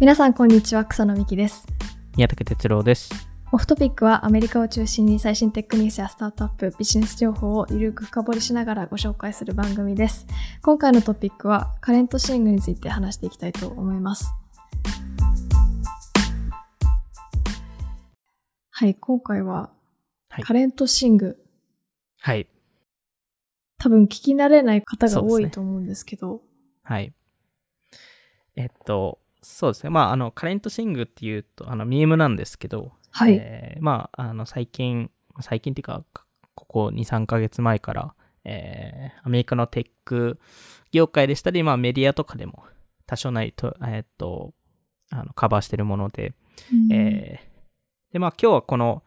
皆さんこんにちは草野美希です。宮武哲郎です。オフトピックはアメリカを中心に最新テックニュースやスタートアップビジネス情報をゆるく深掘りしながらご紹介する番組です。今回のトピックはカレントシングについて話していきたいと思います。はい今回ははい。カレントシング、はい。多分聞き慣れない方が多いと思うんですけど。はい。えっと、そうですね。まあ、あの、カレントシングっていうと、あの、ミームなんですけど、はい、えーまあ、あの、最近、最近っていうか、ここ2、3ヶ月前から、えーアメリカのテック業界でしたり、まあ、メディアとかでも多少ないと、えーっと、あのカバーしてるもので、うんえーで、まあ今日はこの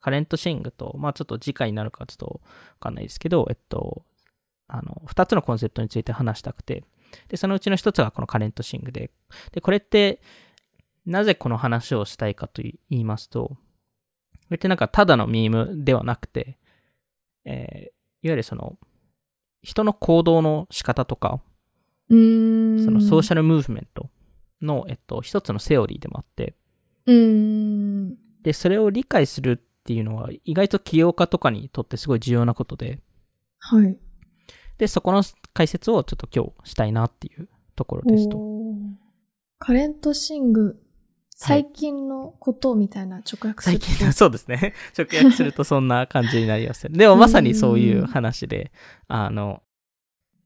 カレントシングと、まあちょっと次回になるかちょっとわかんないですけど、えっと、あの、二つのコンセプトについて話したくて、で、そのうちの一つがこのカレントシングで、で、これって、なぜこの話をしたいかと言いますと、これってなんかただのミームではなくて、えーいわゆるその、人の行動の仕方とか、そのソーシャルムーブメントの、えっと、一つのセオリーでもあって、で、それを理解するっていうのは、意外と起業家とかにとってすごい重要なことで、はいで、そこの解説をちょっと今日したいなっていうところですと。カレントシング、最近のことみたいな直訳すると、最近の、そうですね。直訳するとそんな感じになりますよね。でもまさにそういう話で、あの、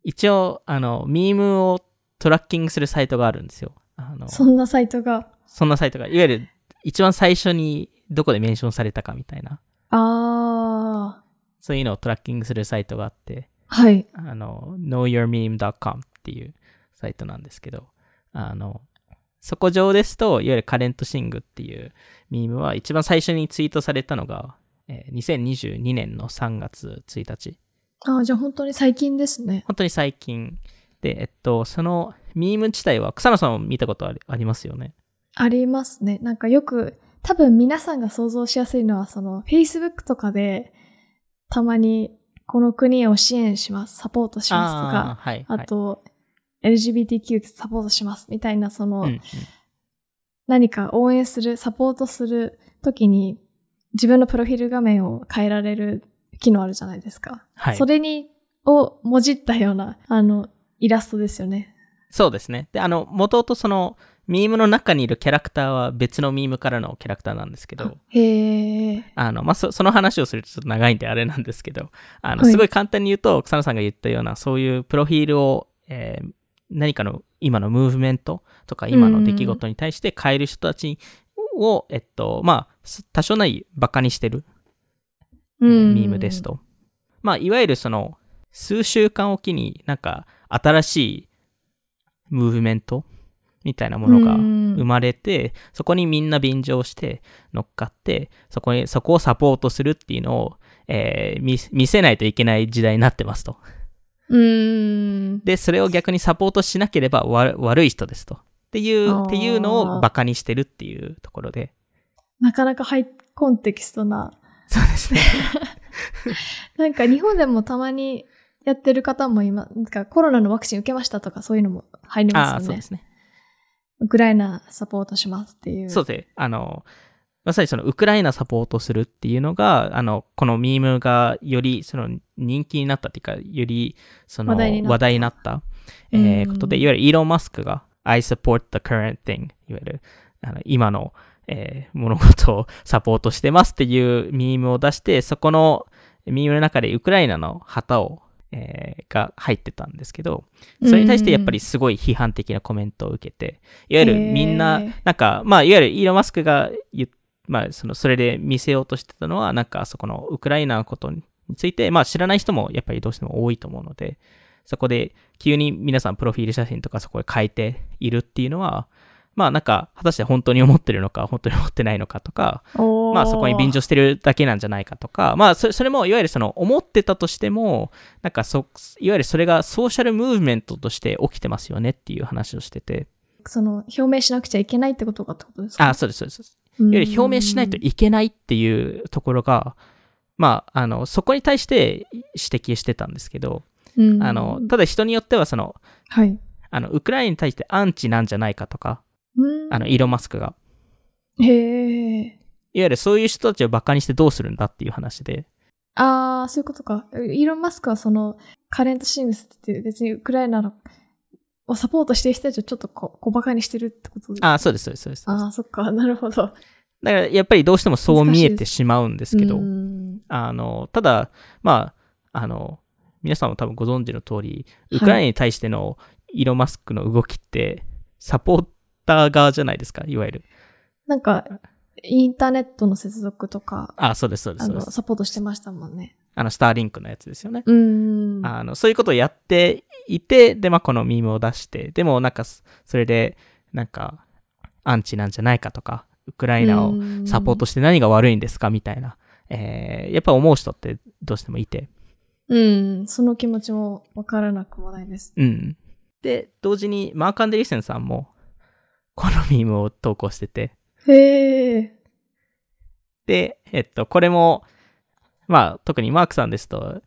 一応、あの、ミームをトラッキングするサイトがあるんですよ。あの、そんなサイトが？そんなサイトが、いわゆる一番最初にどこでメンションされたかみたいな、あそういうのをトラッキングするサイトがあって、ー。はい。あの、knowyourmeme.com っていうサイトなんですけど、あの、そこ上ですと、いわゆるカレントシングっていうミームは一番最初にツイートされたのが、えー2022年の3月1日。あーじゃあ本当に最近ですね。本当に最近。で、えっと、そのミーム自体は草野さんも見たことありありますよね。ありますね。なんかよく、多分皆さんが想像しやすいのは、その、Facebook とかで、たまに、この国を支援します、サポートしますとか、はい。あと、LGBTQ サポートします、みたいな、その、はい、うんうん何か応援する、サポートするときに、自分のプロフィール画面を変えられる機能あるじゃないですか。はいそれに、をもじったような、あの、イラストですよね。そうですね。で、あの、もともとその、ミームの中にいるキャラクターは別のミームからのキャラクターなんですけど。あの、まあ、そその話をするとちょっと長いんであれなんですけど、あの、はいすごい簡単に言うと、草野さんが言ったような、そういうプロフィールを、えー何かの今のムーブメントとか今の出来事に対して変える人たちを、えっと、まあ、す多少ないバカにしてる、えーうんミームです。と。まあ、いわゆるその、数週間おきになんか新しいムーブメントみたいなものがうん生まれて、そこにみんな便乗して乗っかって、そこに、そこをサポートするっていうのを、えー見見せないといけない時代になってますと。うーん。で、それを逆にサポートしなければ悪悪い人ですと。っていう、っていうのをバカにしてるっていうところで。なかなかハイコンテキストな。そうですね。なんか日本でもたまにやってる方も今、なんかコロナのワクチン受けましたとかそういうのも入りますよねそうで。すね。ウクライナサポートしますっていう。そうですね。あの、まさにそのウクライナサポートするっていうのが、あの、このミームがよりその人気になったっていうか、よりその話題になったえーうんことで、いわゆるイーロン・マスクが I support the current thing いわゆるあの今の、えー物事をサポートしてますっていうミームを出して、そこのミームの中でウクライナの旗を、えーが入ってたんですけど、それに対してやっぱりすごい批判的なコメントを受けて、いわゆるみんななんか、まあ、いわゆるイーロン・マスクが言っまあ、その、それで見せようとしてたのは、なんか、そこのウクライナのことについて、まあ、知らない人もやっぱりどうしても多いと思うので、そこで急に皆さんプロフィール写真とかそこで変えているっていうのは、まあなんか、果たして本当に思ってるのか、本当に思ってないのかとか、まあそこに便乗してるだけなんじゃないかとか、まあそれそれもいわゆるその思ってたとしても、なんかそ、いわゆるそれがソーシャルムーブメントとして起きてますよねっていう話をしてて、その、表明しなくちゃいけないってことかってことですか？あ、そうです、そうです。いわゆる表明しないといけないっていうところが、まあ、あの、そこに対して指摘してたんですけど、うんあの、ただ人によってはその、はい。あの、ウクライナに対してアンチなんじゃないかとか、うんあの、イーロン・マスクが。へえ。いわゆるそういう人たちをバカにしてどうするんだっていう話で。ああ、そういうことか。イーロン・マスクはその、カレントシングスって別にウクライナのをサポートしてる人たちをちょっとこ小バカにしてるってことああ、そうです、そうです、そうです。ああ、そっか。なるほど。だからやっぱりどうしてもそう見えてしまうんですけど、うんあの、ただ、まあ、あの、皆さんも多分ご存知の通り、ウクライナに対してのイーロン・マスクの動きって、サポーター側じゃないですか、いわゆる。なんか、インターネットの接続とか、あ、そうです、そうです、あの、そうです。サポートしてましたもんね。あの、スターリンクのやつですよね。うん。あの、そういうことをやっていて、で、まあ、このミームを出して、でも、なんか、それで、なんか、アンチなんじゃないかとか、ウクライナをサポートして何が悪いんですか？みたいな、えーやっぱ思う人ってどうしてもいて。うん、その気持ちもわからなくもないです。うん。で、同時に、マーク・アンデリーセンさんも、このミームを投稿してて、へえ。で、えっと、これも、まあ、特にマークさんですと、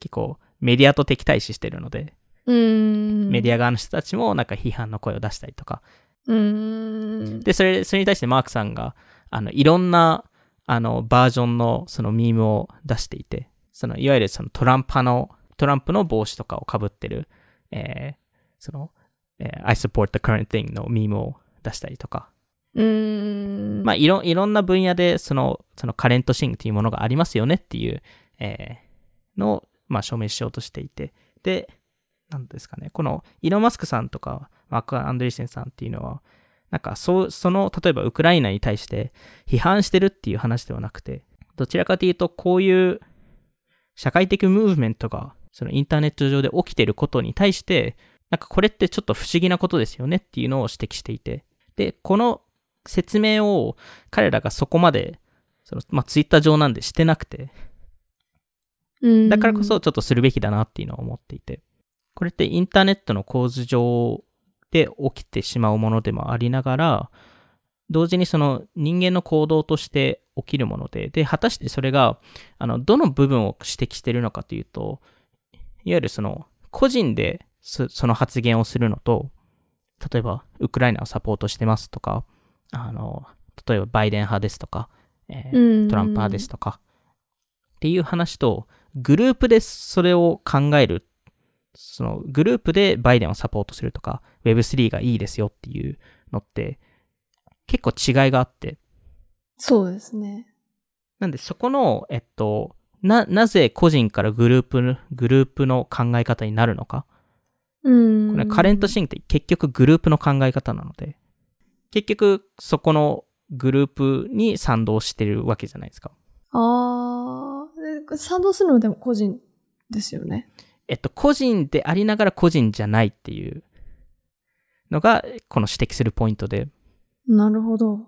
結構、メディアと敵対視してるので、うん。メディア側の人たちもなんか批判の声を出したりとか、うん。で、それ、それに対してマークさんが、あの、いろんな、あの、バージョンの、そのミームを出していて、その、いわゆるそのトランプ派の、トランプの帽子とかを被ってる、えーその、えー I support the current thing のミームを出したりとか、うん。まあ、いろ、いろんな分野で、その、そのカレントシングというものがありますよねっていう、えーのを、まあ、証明しようとしていて、で、なんですかね、この、イーロン・マスクさんとか、マーク・アンドリーセンさんっていうのは、なんか、そう、その、例えばウクライナに対して批判してるっていう話ではなくて、どちらかというと、こういう社会的ムーブメントが、そのインターネット上で起きてることに対して、なんかこれってちょっと不思議なことですよねっていうのを指摘していて、で、この説明を彼らがそこまで、そのまあ、ツイッター上なんでしてなくて、うん。だからこそちょっとするべきだなっていうのを思っていて、これってインターネットの構図上で起きてしまうものでもありながら、同時にその人間の行動として起きるもので、で、果たしてそれが、あの、どの部分を指摘しているのかというと、いわゆるその、個人でそその発言をするのと、例えば、ウクライナをサポートしてますとか、あの、例えばバイデン派ですとか、えーうんトランプ派ですとか、っていう話と、グループでそれを考える、そのグループでバイデンをサポートするとか、Web3 がいいですよっていうのって、結構違いがあって、そうですね。なんでそこの、えっと、な、なぜ個人からグループの、グループの考え方になるのか。うん。これカレントシングって結局グループの考え方なので、結局そこのグループに賛同してるわけじゃないですか。ああ、賛同するのでも個人ですよね。えっと、個人でありながら個人じゃないっていうのが、この指摘するポイントで、なるほど。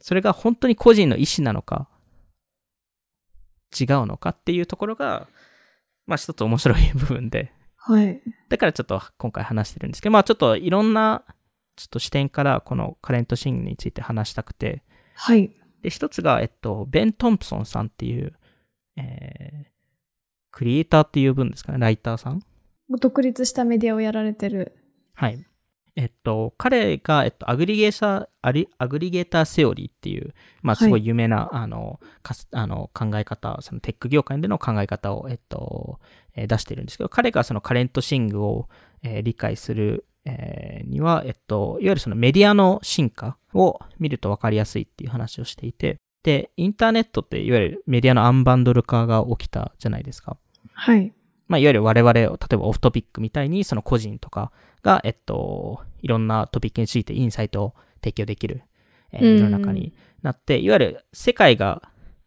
それが本当に個人の意思なのか、違うのかっていうところが、まあ一つ面白い部分で、はい。だからちょっと今回話してるんですけど、まあちょっといろんな、ちょっと視点からこのカレントシングについて話したくて、はい。で、一つが、えっと、ベン・トンプソンさんっていう、えー、クリエイターっていう分ですかね、ライターさん独立したメディアをやられてる。はい。えっと、彼が、えっと、アグリゲーター、アリアグリゲーターセオリーっていう、まあ、すごい有名な、あの、かすあの考え方、そのテック業界での考え方を、えっと、えー出してるんですけど、彼がそのカレントシングを、えー理解する、えーには、えっと、いわゆるそのメディアの進化を見ると分かりやすいっていう話をしていて、で、インターネットっていわゆるメディアのアンバンドル化が起きたじゃないですか。はい。まあ、いわゆる我々を、例えばオフトピックみたいに、その個人とかが、えっと、いろんなトピックについてインサイトを提供できる、えーうん世の中になって、いわゆる世界が、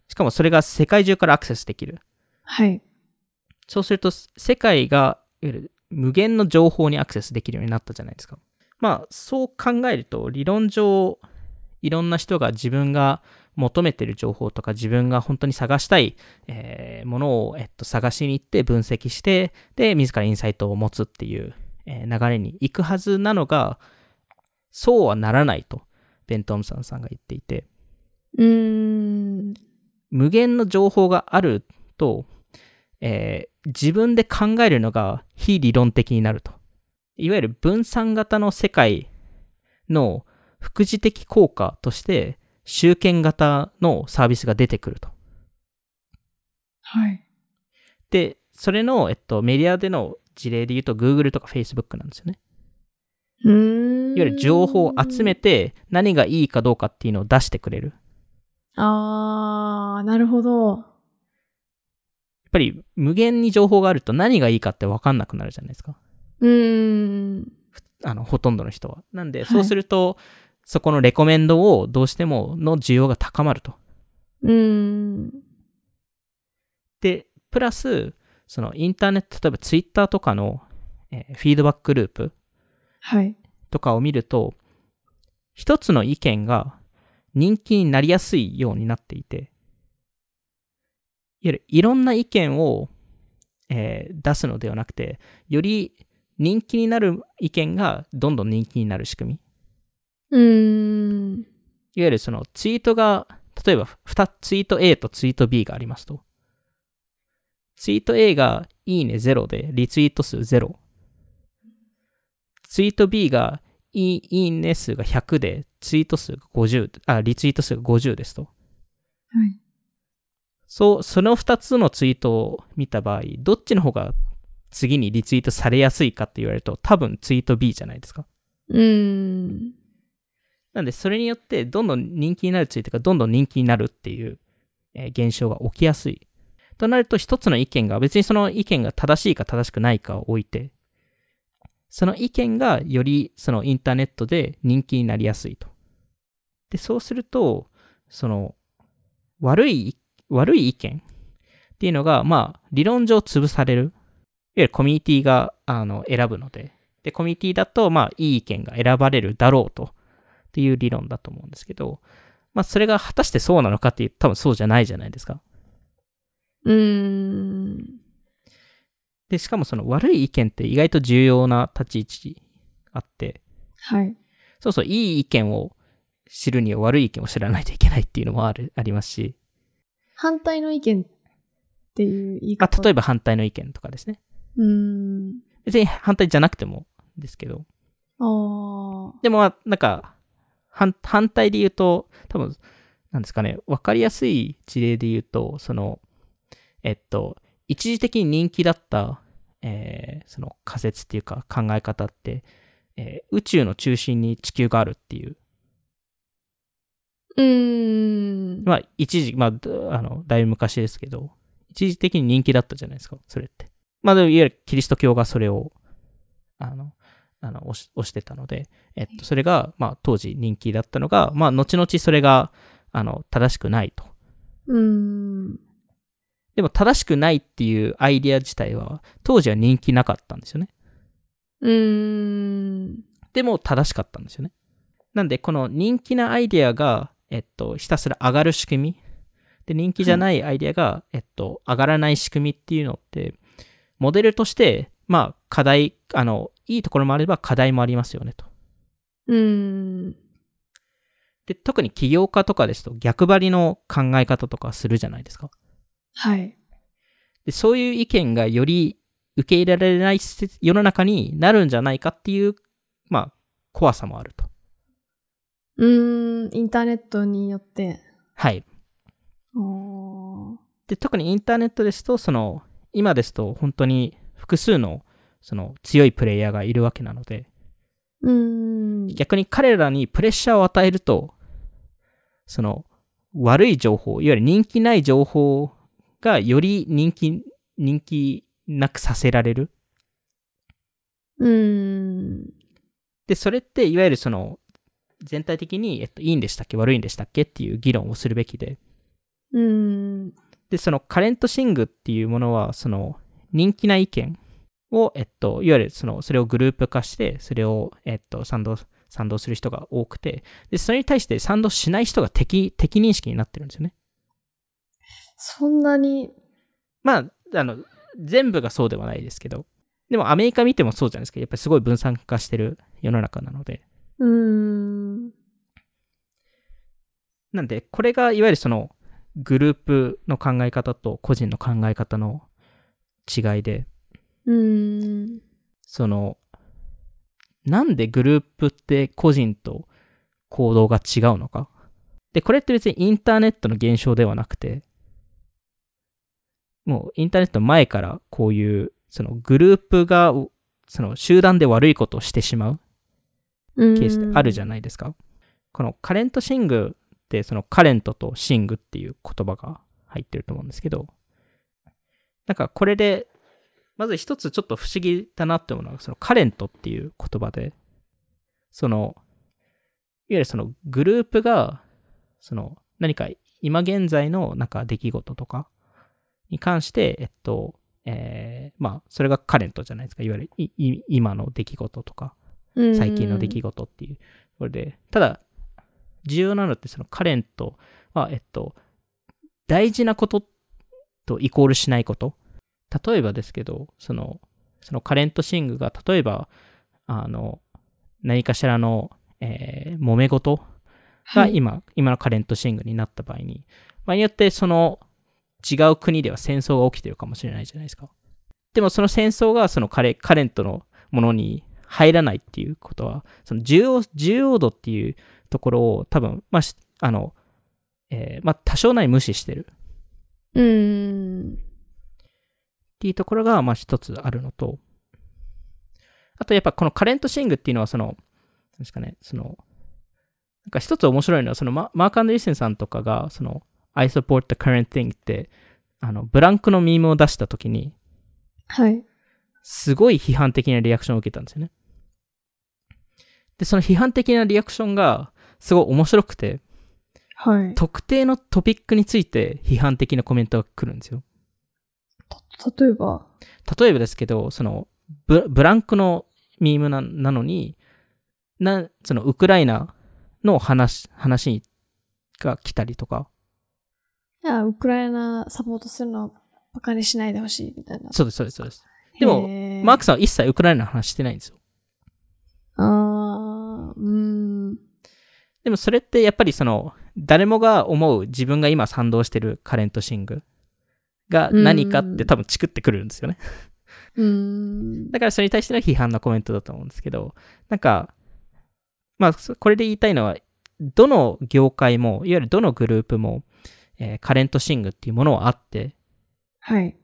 しかもそれが世界中からアクセスできる。はい。そうすると、世界が、いわゆる無限の情報にアクセスできるようになったじゃないですか。まあ、そう考えると、理論上、いろんな人が自分が求めてる情報とか、自分が本当に探したい、えーものを、えっと、探しに行って分析して、で、自らインサイトを持つっていう、えー流れに行くはずなのが、そうはならないと、ベン・トムソンさんが言っていて、うーん。無限の情報があると、えー自分で考えるのが非理論的になると。いわゆる分散型の世界の副次的効果として集権型のサービスが出てくると。はい。で、それの、えっと、メディアでの事例で言うと Google とか Facebook なんですよね。うーん。いわゆる情報を集めて何がいいかどうかっていうのを出してくれる。あー、なるほど。やっぱり無限に情報があると何がいいかって分かんなくなるじゃないですか。うーん。あの、ほとんどの人は。なんで、はいそうすると、そこのレコメンドをどうしてもの需要が高まると。うーん。で、プラス、そのインターネット、例えばツイッターとかの、えーフィードバックループはい。とかを見ると、一つの意見が人気になりやすいようになっていて、ゆるいろんな意見を、えー出すのではなくて、より人気になる意見がどんどん人気になる仕組み。うーん。いわゆるそのツイートが、例えば2ツイート A とツイート B がありますと。ツイート A がいいね0でリツイート数0。ツイート B がいいいいね数が100でツイート数が50、あ、リツイート数が50ですと。はい。そう、その2つのツイートを見た場合、どっちの方が次にリツイートされやすいかって言われると、多分ツイート B じゃないですか。うーん。なんで、それによって、どんどん人気になるツイートがどんどん人気になるっていう、えー現象が起きやすい。となると、一つの意見が、別にその意見が正しいか正しくないかを置いて、その意見がよりそのインターネットで人気になりやすいと。で、そうすると、その、悪い、悪い意見っていうのが、まあ、理論上潰される。いわゆるコミュニティが、あの、選ぶので。で、コミュニティだと、まあ、いい意見が選ばれるだろうと。っていう理論だと思うんですけど、まあそれが果たしてそうなのかっていう多分そうじゃないじゃないですか。うーん。で、しかもその悪い意見って意外と重要な立ち位置あって、はい。そうそう、いい意見を知るには悪い意見を知らないといけないっていうのもある、ありますし、反対の意見っていう言いま方。あ例えば反対の意見とかですね。うーん。別に反対じゃなくてもですけど、ああ。でもまあなんか、反反対で言うと、多分、なんですかね、わかりやすい事例で言うと、その、えっと、一時的に人気だった、えーその仮説っていうか考え方って、えー宇宙の中心に地球があるっていう、うーん。まあ一時、まあ、だあの、だいぶ昔ですけど、一時的に人気だったじゃないですか、それって。まあでも、いわゆるキリスト教がそれを、あの、あの、押し押してたので、えっと、それが、まあ当時人気だったのが、まあ後々それが、あの、正しくないと。うーん。でも正しくないっていうアイデア自体は、当時は人気なかったんですよね。うーん。でも正しかったんですよね。なんで、この人気なアイデアが、えっと、ひたすら上がる仕組み。で、人気じゃないアイデアが、えっと、上がらない仕組みっていうのって、モデルとして、まあ、課題、あの、いいところもあれば課題もありますよねと。うーん。で、特に起業家とかですと逆張りの考え方とかするじゃないですか。はい。で、そういう意見がより受け入れられない世の中になるんじゃないかっていう、まあ、怖さもあると。うーん。インターネットによって。はい。で、特にインターネットですと、その、今ですと本当に複数の、その強いプレイヤーがいるわけなので、うーん。逆に彼らにプレッシャーを与えると、その、悪い情報、いわゆる人気ない情報がより人気、人気なくさせられる。うーん。で、それって、いわゆるその、全体的に、えっと、いいんでしたっけ？悪いんでしたっけ？っていう議論をするべきで、うーん。で、そのカレントシングっていうものは、その人気な意見を、えっと、いわゆるその、それをグループ化して、それを、えっと、賛同、賛同する人が多くて、で、それに対して賛同しない人が敵、敵認識になってるんですよね。そんなに、まあ、あの、全部がそうではないですけど、でもアメリカ見てもそうじゃないですか。やっぱりすごい分散化してる世の中なので。うーん。なんで、これがいわゆるそのグループの考え方と個人の考え方の違いで、うーん。その、なんでグループって個人と行動が違うのか。で、これって別にインターネットの現象ではなくて、もうインターネット前からこういう、そのグループが、その集団で悪いことをしてしまうケースってあるじゃ。ないですか。このカレントシングって、そのカレントとシングっていう言葉が入ってると思うんですけど、なんかこれで、まず一つちょっと不思議だなって思うのが、そのカレントっていう言葉で、その、いわゆるそのグループが、その何か今現在のなんか出来事とかに関して、えっと、えーまあ、それがカレントじゃないですか。いわゆる今の出来事とか、最近の出来事っていう。これで、ただ、重要なのってそのカレントは、えっと、大事なこととイコールしないこと。例えばですけど、その、そのカレントシングが、例えば、あの、何かしらの、えー揉め事がはい今、今のカレントシングになった場合に、場合によってその違う国では戦争が起きてるかもしれないじゃないですか。でもその戦争がそのカレカレントのものに入らないっていうことは、その重要、重要度っていうところを多分、まあ、しあの、えーまあ、多少なり無視してるうーん。っていうところが、まあ、一つあるのと、あとやっぱこのカレントシングっていうのは、その、なんですかね、その、なんか一つ面白いのは、そのママーク・アンドリーセンさんとかが、その、I support the current thing って、あの、ブランクのミームを出したときに、はい。すごい批判的なリアクションを受けたんですよね。で、その批判的なリアクションが、すごい面白くて、はい。特定のトピックについて批判的なコメントが来るんですよ。た、例えば？例えばですけど、そのブブランクのミームななのに、な、そのウクライナの話、話が来たりとか、いや、ウクライナサポートするのをバカにしないでほしいみたいな。そうです、そうです、そうです。でもマークさんは一切ウクライナの話してないんですよ。あー、うーん。でもそれってやっぱりその、誰もが思う自分が今賛同してるカレントシングが何かって多分チクってくるんですよね。うーん。だからそれに対しての批判のコメントだと思うんですけど、なんか、まあ、そこれで言いたいのは、どの業界も、いわゆるどのグループも、えーカレントシングっていうものはあって、はい。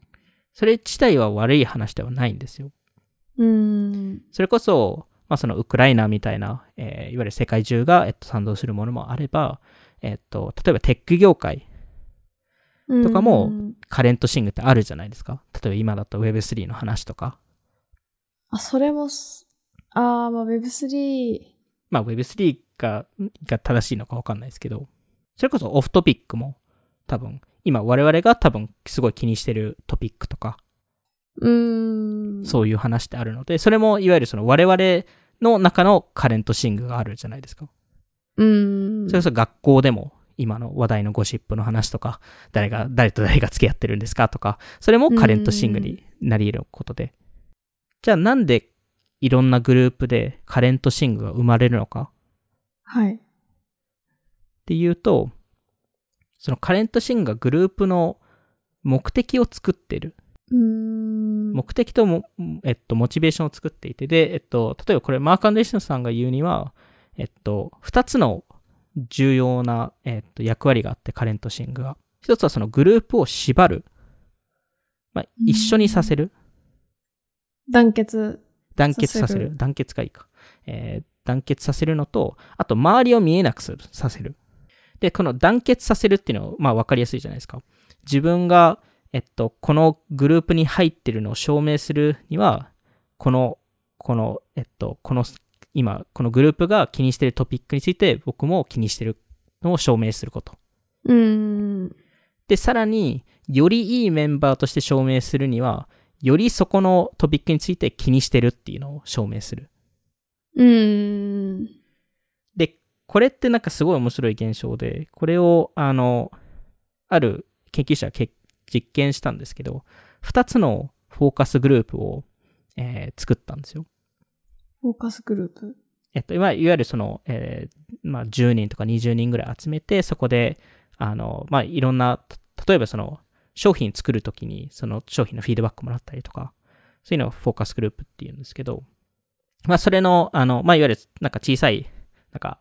それ自体は悪い話ではないんですよ。うーん。それこそ、まあ、そのウクライナみたいな、えーいわゆる世界中が、えっと、賛同するものもあれば、えっと、例えばテック業界、とかもうんカレントシングってあるじゃないですか。例えば今だと Web3 の話とか。あ、それもす、あー、まあ Web3、まあ Web3 がが正しいのかわかんないですけど、それこそオフトピックも多分、今我々が多分すごい気にしてるトピックとか、うーん。そういう話ってあるので、それもいわゆるその我々の中のカレントシングがあるじゃないですか。うーん。それこそ学校でも今の話題のゴシップの話とか、誰が、誰と誰が付き合ってるんですかとか、それもカレントシングになり得ることで。じゃあなんでいろんなグループでカレントシングが生まれるのか？はい。っていうと、そのカレントシングがグループの目的を作ってる。うーん。目的とも、えっと、モチベーションを作っていて、で、えっと、例えばこれ、マーク・アンデーションさんが言うには、えっと、二つの重要な、えっと、役割があって、カレントシングが。一つはそのグループを縛る。まあ、一緒にさせる。団結。団結させる。させる団結がいいか。えー団結させるのと、あと、周りを見えなくする、させる。で、この団結させるっていうのは、まあ、わかりやすいじゃないですか。自分が、えっと、このグループに入ってるのを証明するには、この、この、えっと、この、今、このグループが気にしてるトピックについて、僕も気にしてるのを証明すること。うーん。で、さらに、よりいいメンバーとして証明するには、よりそこのトピックについて気にしてるっていうのを証明する。うーん。で、これってなんかすごい面白い現象で、これを、あの、ある研究者がけ実験したんですけど、2つのフォーカスグループを、えー作ったんですよ。フォーカスグループ？えっと、いわゆるその、えーまあ、10人とか20人ぐらい集めて、そこで、あの、まあ、いろんな、た例えばその、商品作るときに、その商品のフィードバックもらったりとか、そういうのをフォーカスグループっていうんですけど、まあ、それの、あの、まあ、いわゆる、なんか小さい、なんか、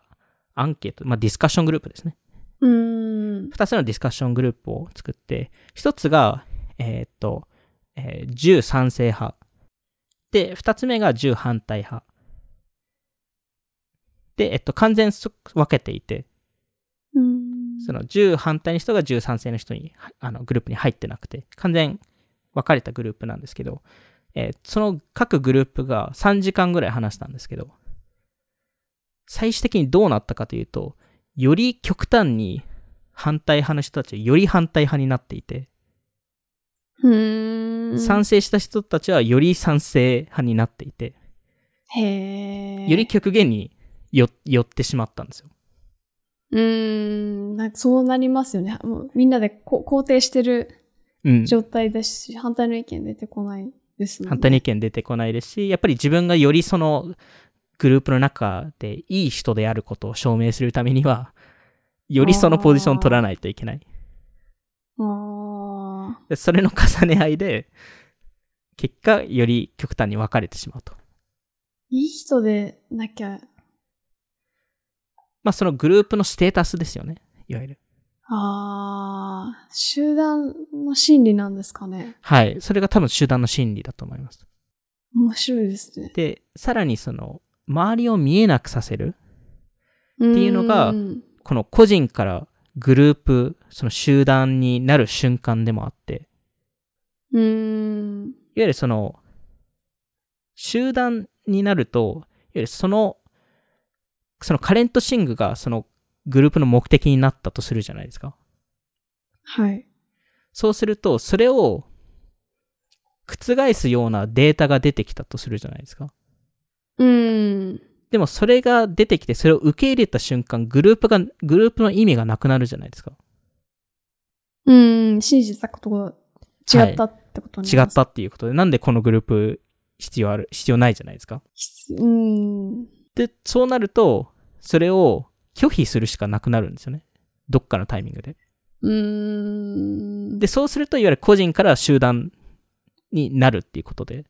アンケート、まあディスカッショングループですね。うーん。二つのディスカッショングループを作って、一つが、えーっと、えー銃賛成派。で、二つ目が銃反対派。で、えっと、完全そ分けていて、その10反対の人が10賛成の人に、はあの、グループに入ってなくて、完全分かれたグループなんですけど、えーその各グループが3時間ぐらい話したんですけど、最終的にどうなったかというと、より極端に反対派の人たちはより反対派になっていて、うーん。賛成した人たちはより賛成派になっていて、へえ。より極限によ寄ってしまったんですよ。うーん。なんかそうなりますよね。もうみんなでこ肯定してるうん。状態ですし、反対の意見出てこないですね。反対の意見出てこないですし、やっぱり自分がよりそのグループの中でいい人であることを証明するためには、よりそのポジションを取らないといけない。あでそれの重ね合いで、結果、より極端に分かれてしまうと。ーいい人でなきゃ、まあ、そのグループのステータスですよね。いわゆる。ああ、集団の心理なんですかね。はい。それが多分集団の心理だと思います。面白いですね。で、さらにその、周りを見えなくさせる？っていうのがこの個人からグループ、その集団になる瞬間でもあって、うーん。いわゆるその、集団になると、いわゆるその、そのカレントシングがそのグループの目的になったとするじゃないですか。はい。そうすると、それを覆すようなデータが出てきたとするじゃないですか。でもそれが出てきて、それを受け入れた瞬間、グループが、グループの意味がなくなるじゃないですか。うーん。信じたことが違ったってことになります違ったっていうことで、なんでこのグループ必要ある、必要ないじゃないですか。うーん。で、そうなると、それを拒否するしかなくなるんですよね。どっかのタイミングで。うーん。で、そうすると、いわゆる個人から集団になるっていうことで、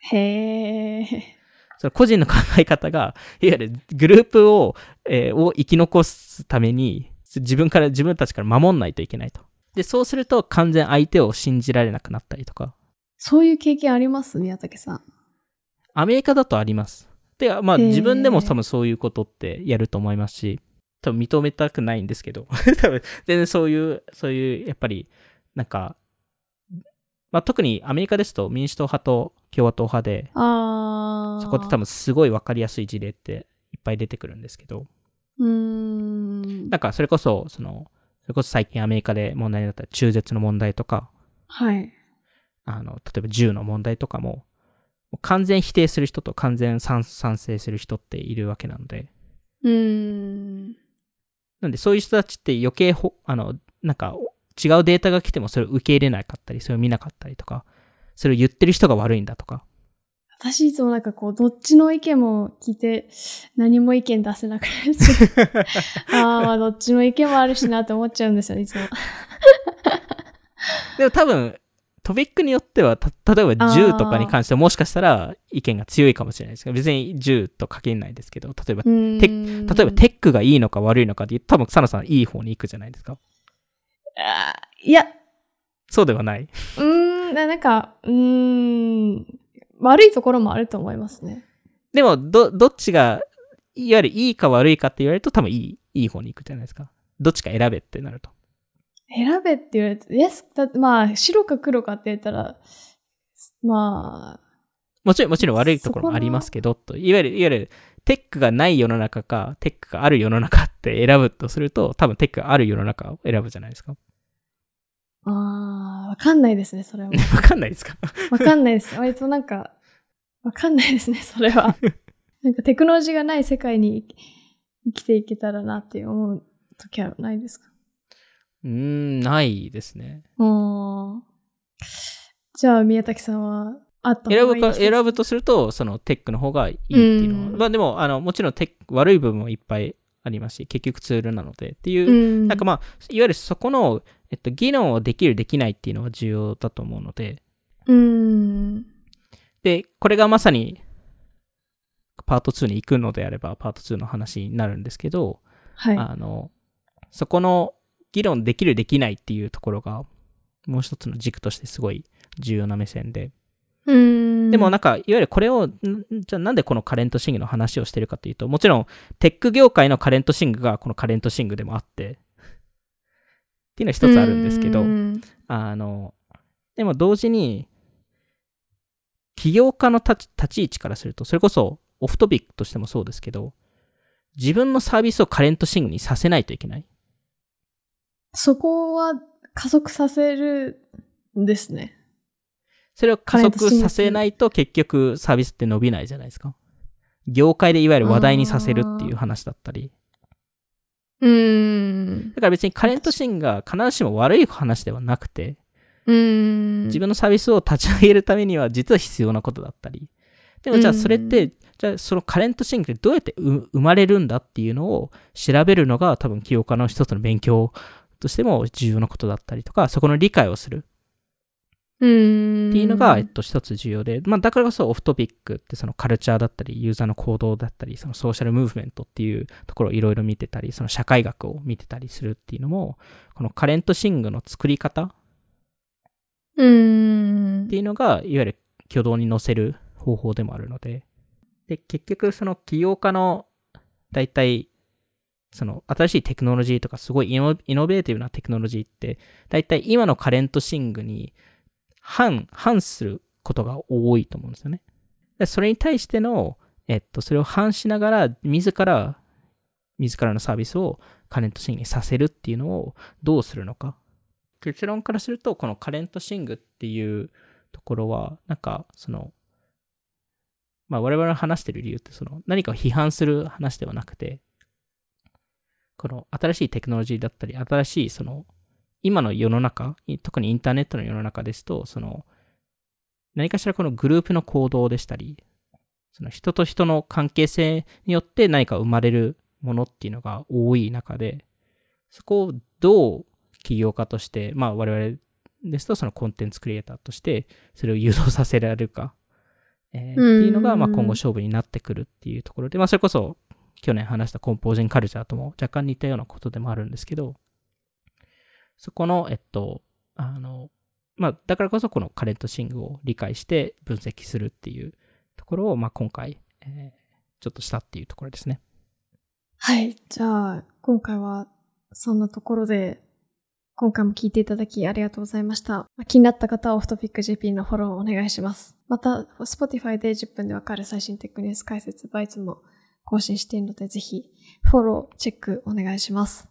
へえ。その個人の考え方が、いわゆるグループを、えーを生き残すために、自分から、自分たちから守んないといけないと。で、そうすると完全相手を信じられなくなったりとか、そういう経験あります？宮武さん。アメリカだとあります。で、まあ自分でも多分そういうことってやると思いますし、多分認めたくないんですけど、多分全然そういう、そういう、やっぱり、なんか、まあ特にアメリカですと民主党派と共和党派で、ああ。そこって多分すごいわかりやすい事例っていっぱい出てくるんですけど、うーん。なんかそれこそ、その、それこそ最近アメリカで問題になった中絶の問題とか、はい。あの、例えば銃の問題とかも、もう完全否定する人と完全賛賛成する人っているわけなので、うーん。なんでそういう人たちって余計ほ、あの、なんか違うデータが来てもそれを受け入れなかったり、それを見なかったりとか、それを言ってる人が悪いんだとか、私いつもなんかこう、どっちの意見も聞いて、何も意見出せなくなっちゃう。ああ、まあどっちの意見もあるしなって思っちゃうんですよね、いつも。でも多分、トピックによっては、た例えば銃とかに関してはもしかしたら意見が強いかもしれないですけど、別に銃と限らないですけど、例えば、うーん例えばテックがいいのか悪いのかで多分、サナさんいい方に行くじゃないですか。いや、そうではない。うーん、ななんか、うーん、悪いところもあると思いますね。でも、ど、どっちが、いわゆるいいか悪いかって言われると多分いい、いい方に行くじゃないですか。どっちか選べってなると。選べって言われて、イエス、だまあ、白か黒かって言ったら、まあ、もちろん、もちろん悪いところもありますけど、と。いわゆる、いわゆる、テックがない世の中か、テックがある世の中って選ぶとすると、多分テックがある世の中を選ぶじゃないですか。あーわかんないですね、それは。わかんないですか？わかんないです。割となんか、わかんないですね、それは。なんかテクノロジーがない世界に生きていけたらなって思う時はないですか？うーん、ないですね。あーじゃあ、宮崎さんは、あった選ぶか、方がいいです選ぶとすると、そのテックの方がいいっていうのは。うんまあでも、あの、もちろんテック、悪い部分もいっぱいありますし、結局ツールなのでっていう、うん。なんかまあ、いわゆるそこの、えっと、議論をできる、できないっていうのが重要だと思うので、うん。で、これがまさに、パート2に行くのであれば、パート2の話になるんですけど、はい。あの、そこの議論できるできないっていうところが、もう一つの軸としてすごい重要な目線で。うーん。でもなんか、いわゆるこれを、んじゃあなんでこのカレントシングの話をしてるかというと、もちろん、テック業界のカレントシングがこのカレントシングでもあって、っていうのは一つあるんですけどう、んあの、でも同時に、起業家の立ち位置からすると、それこそオフトピックとしてもそうですけど、自分のサービスをカレントシングにさせないといけない。そこは加速させるんですね。それを加速させないと結局サービスって伸びないじゃないですか。業界でいわゆる話題にさせるっていう話だったり。うーん。だから別にカレントシングが必ずしも悪い話ではなくて、うーん。自分のサービスを立ち上げるためには実は必要なことだったり。でもじゃあそれって、じゃあそのカレントシングってどうやってう生まれるんだっていうのを調べるのが多分起業家の一つの勉強としても重要なことだったりとか、そこの理解をする。っていうのが、えっと、一つ重要で、まあ、だからこそオフトピックってそのカルチャーだったり、ユーザーの行動だったり、そのソーシャルムーブメントっていうところをいろいろ見てたり、その社会学を見てたりするっていうのも、このカレントシングの作り方って。いうのが、いわゆる挙動に乗せる方法でもあるので、で、結局その起業家の、大体、その新しいテクノロジーとかすごいイノイノベーティブなテクノロジーって、大体今のカレントシングに反、反することが多いと思うんですよね。でそれに対しての、えっと、それを反しながら、自ら、自らのサービスをカレントシングにさせるっていうのをどうするのか。結論からすると、このカレントシングっていうところは、なんか、その、まあ我々が話してる理由って、その何かを批判する話ではなくて、この新しいテクノロジーだったり、新しいその、今の世の中、特にインターネットの世の中ですと、その、何かしらこのグループの行動でしたり、その人と人の関係性によって何か生まれるものっていうのが多い中で、そこをどう起業家として、まあ我々ですとそのコンテンツクリエイターとして、それを誘導させられるか、えーっていうのが、まあ今後勝負になってくるっていうところで、まあそれこそ去年話したコンポージングカルチャーとも若干似たようなことでもあるんですけど、そこの、えっと、あの、まあ、だからこそこのカレントシングを理解して分析するっていうところを、まあ、今回、えーちょっとしたっていうところですね。はい。じゃあ、今回はそんなところで、今回も聞いていただきありがとうございました。気になった方はオフトピック JP のフォローをお願いします。また、Spotify で10分でわかる最新テックニュース解説バイツも更新しているので、ぜひフォロー、チェックお願いします。